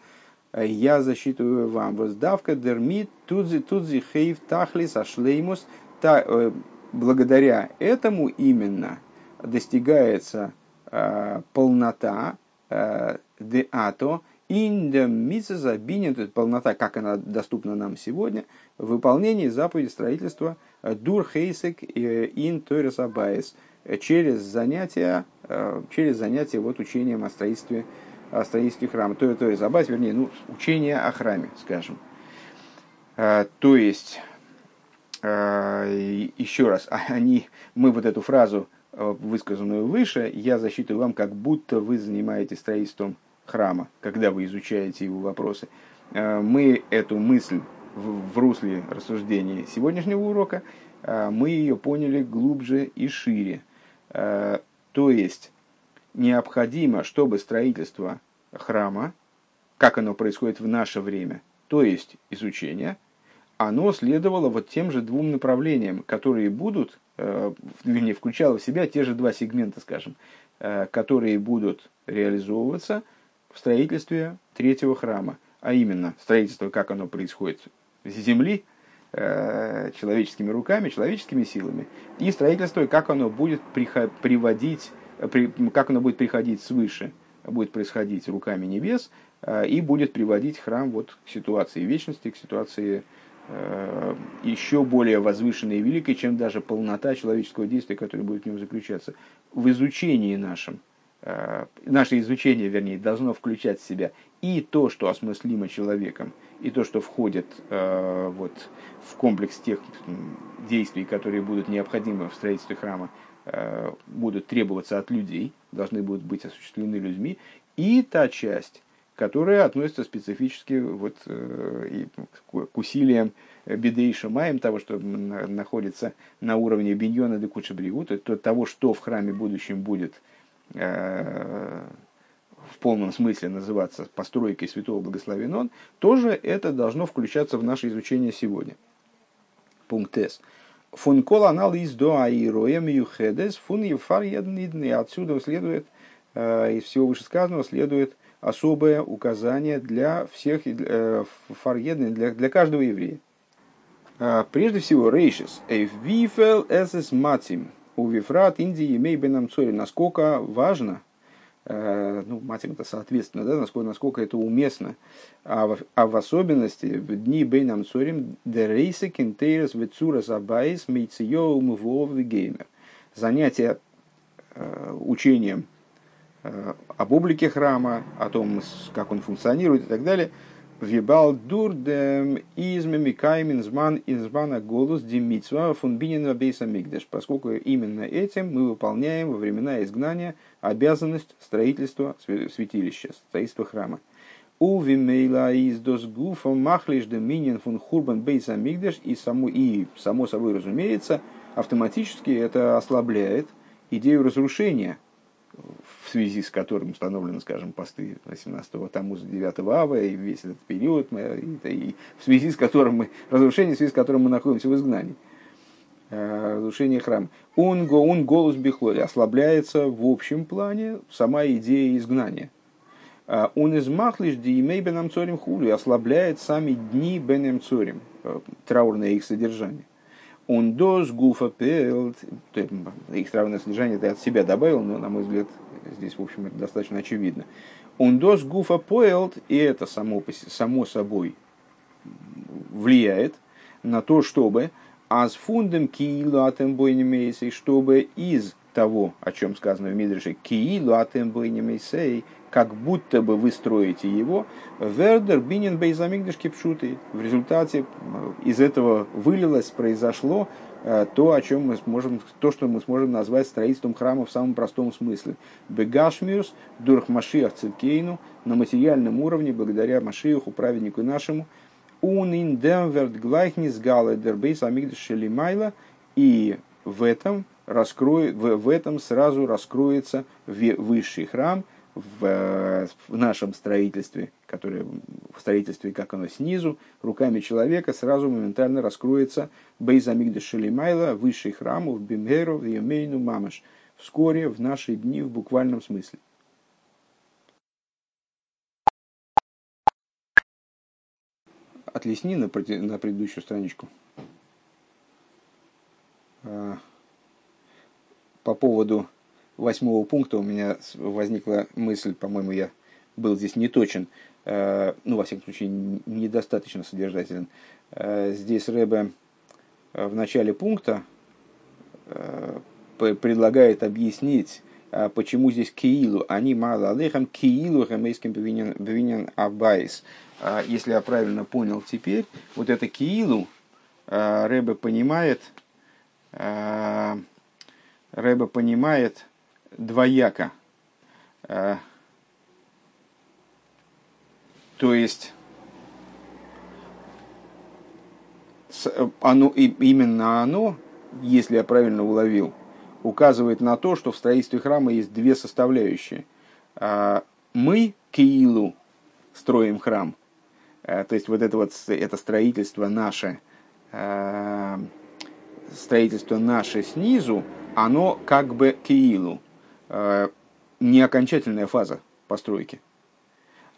Я засчитываю вам воздавка дермит тудзи тудзи хейв тахлис ашлеймус. Э, благодаря этому именно достигается Э, полнота э, де ато инда мицезабинин, то есть полнота, как она доступна нам сегодня, в выполнении заповеди строительства э, дур хейсек ин тойрес через занятия, через занятия вот учением о строительстве, о строительстве храма. То, то есть абайс, вернее, ну, учение о храме, скажем. То есть, еще раз, они, мы вот эту фразу Э, высказанную выше, я засчитываю вам, как будто вы занимаетесь строительством храма, когда вы изучаете его вопросы. Э, мы эту мысль в русле рассуждения сегодняшнего урока, э, мы ее поняли глубже и шире. То есть, необходимо, чтобы строительство храма, как оно происходит в наше время, то есть изучение, оно следовало вот тем же двум направлениям, которые будут Э, вернее, включала в себя те же два сегмента, скажем, э, которые будут реализовываться в строительстве третьего храма, а именно строительство, как оно происходит с земли, э, человеческими руками, человеческими силами, и строительство, как оно будет приводить, как оно будет приходить свыше, будет происходить руками небес, и будет приводить храм вот к ситуации вечности, к ситуации Э, еще более возвышенной и великой, чем даже полнота человеческого действия, которое будет в нем заключаться. В изучении нашем, э, наше изучение, вернее, должно включать в себя и то, что осмыслимо человеком, и то, что входит э, вот, в комплекс тех действий, которые будут необходимы в строительстве храма, будут требоваться от людей, должны будут быть осуществлены людьми, и та часть, которые относятся специфически вот, э, к усилиям беды и шамаем, того, что находится на уровне биньона де кучабриу, то того, что в храме будущем будет э, в полном смысле называться постройкой святого благословен он, тоже это должно включаться в наше изучение сегодня. Пункт С. Фун кол анал из до аироем юхедес фун ефар еднидный. Отсюда следует, э, из всего вышесказанного следует, особое указание для всех э, для, для каждого еврея. А, прежде всего, рейшис. Эйвифел эсэс матим. У вифрат Индии имей бенам цори. Насколько важно, э, ну, матим это соответственно, да, насколько, насколько это уместно, а в, а в особенности в дни бейнам цорим дерейсе кентейрес вецура забайс мейцио умвов геймер. Занятие э, учением об облике храма, о том, как он функционирует и так далее. Вибал дурдем измеми каймен зман измана голос димитсва фунбинина бейса мигдеш, поскольку именно этим мы выполняем во времена изгнания обязанность строительства святилища, строительства храма. У вимейла из досгуфа махлиш доминин фун хурбан бейса мигдеш и само, и само собой разумеется, автоматически это ослабляет идею разрушения связи с которым установлены, скажем, посты 18-го Тамуза 9 Ава и весь этот период, и, и в связи с которым мы, разрушение, в связи с которым мы находимся в изгнании. разрушение храма. Он, он голос бихлоли ослабляется в общем плане сама идея изгнания. Он из махлиш диемей бенам цорим хулю ослабляет сами дни бенем цорим, траурное их содержание. Он дос гуфа пелт, их траурное содержание я от себя добавил, но, на мой взгляд, здесь, в общем, это достаточно очевидно. Он дос гуфа поэлт, и это само, само собой влияет на то, чтобы аз фундам киилу атем бойнемейсей, чтобы из того, о чем сказано в Мидреше, киилу атем бойнемейсей, как будто бы вы строите его, вердер бинин бейзамигдаш кипшуты. В результате из этого вылилось, произошло э, то, о чем мы сможем, то, что мы сможем назвать строительством храма в самом простом смысле. Бегашмиус, дурх Машиах Циркейну, на материальном уровне, благодаря Машиаху, праведнику нашему, Унин демверт глайхнис галедер бейс амигдаш шелимайла, и в этом, раскроет, в, в этом сразу раскроется высший храм в, в нашем строительстве, которое в строительстве, как оно снизу, руками человека сразу моментально раскроется бейс амигдаш шелимайла, высший храм в бимгеру в Емейну Мамаш, вскоре в наши дни в буквальном смысле. отлесни на, на предыдущую страничку. А, по поводу восьмого пункта у меня возникла мысль, по-моему, я был здесь не точен, а, ну, во всяком случае, недостаточно содержателен. А, здесь Рэбе в начале пункта предлагает объяснить, почему здесь киилу, они мало алейхам киилу хэмейским бевинен абайс. А, если я правильно понял теперь, вот это киилу Рэбе понимает, Рэбе понимает двояко. То есть оно, именно оно, если я правильно уловил, указывает на то, что в строительстве храма есть две составляющие. Мы, Киилу, строим храм – Э, то есть вот это вот это строительство наше, э, строительство наше снизу, оно как бы киилу, э, не окончательная фаза постройки,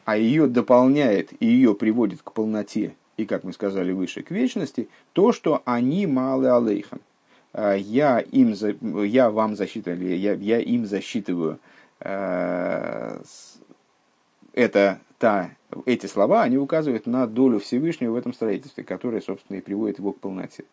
а ее дополняет и ее приводит к полноте и, как мы сказали выше, к вечности, то, что они малы алейхам. Я, им, я вам засчитываю, я, я им засчитываю это та, эти слова, они указывают на долю Всевышнего в этом строительстве, которое, собственно, и приводит его к полноте.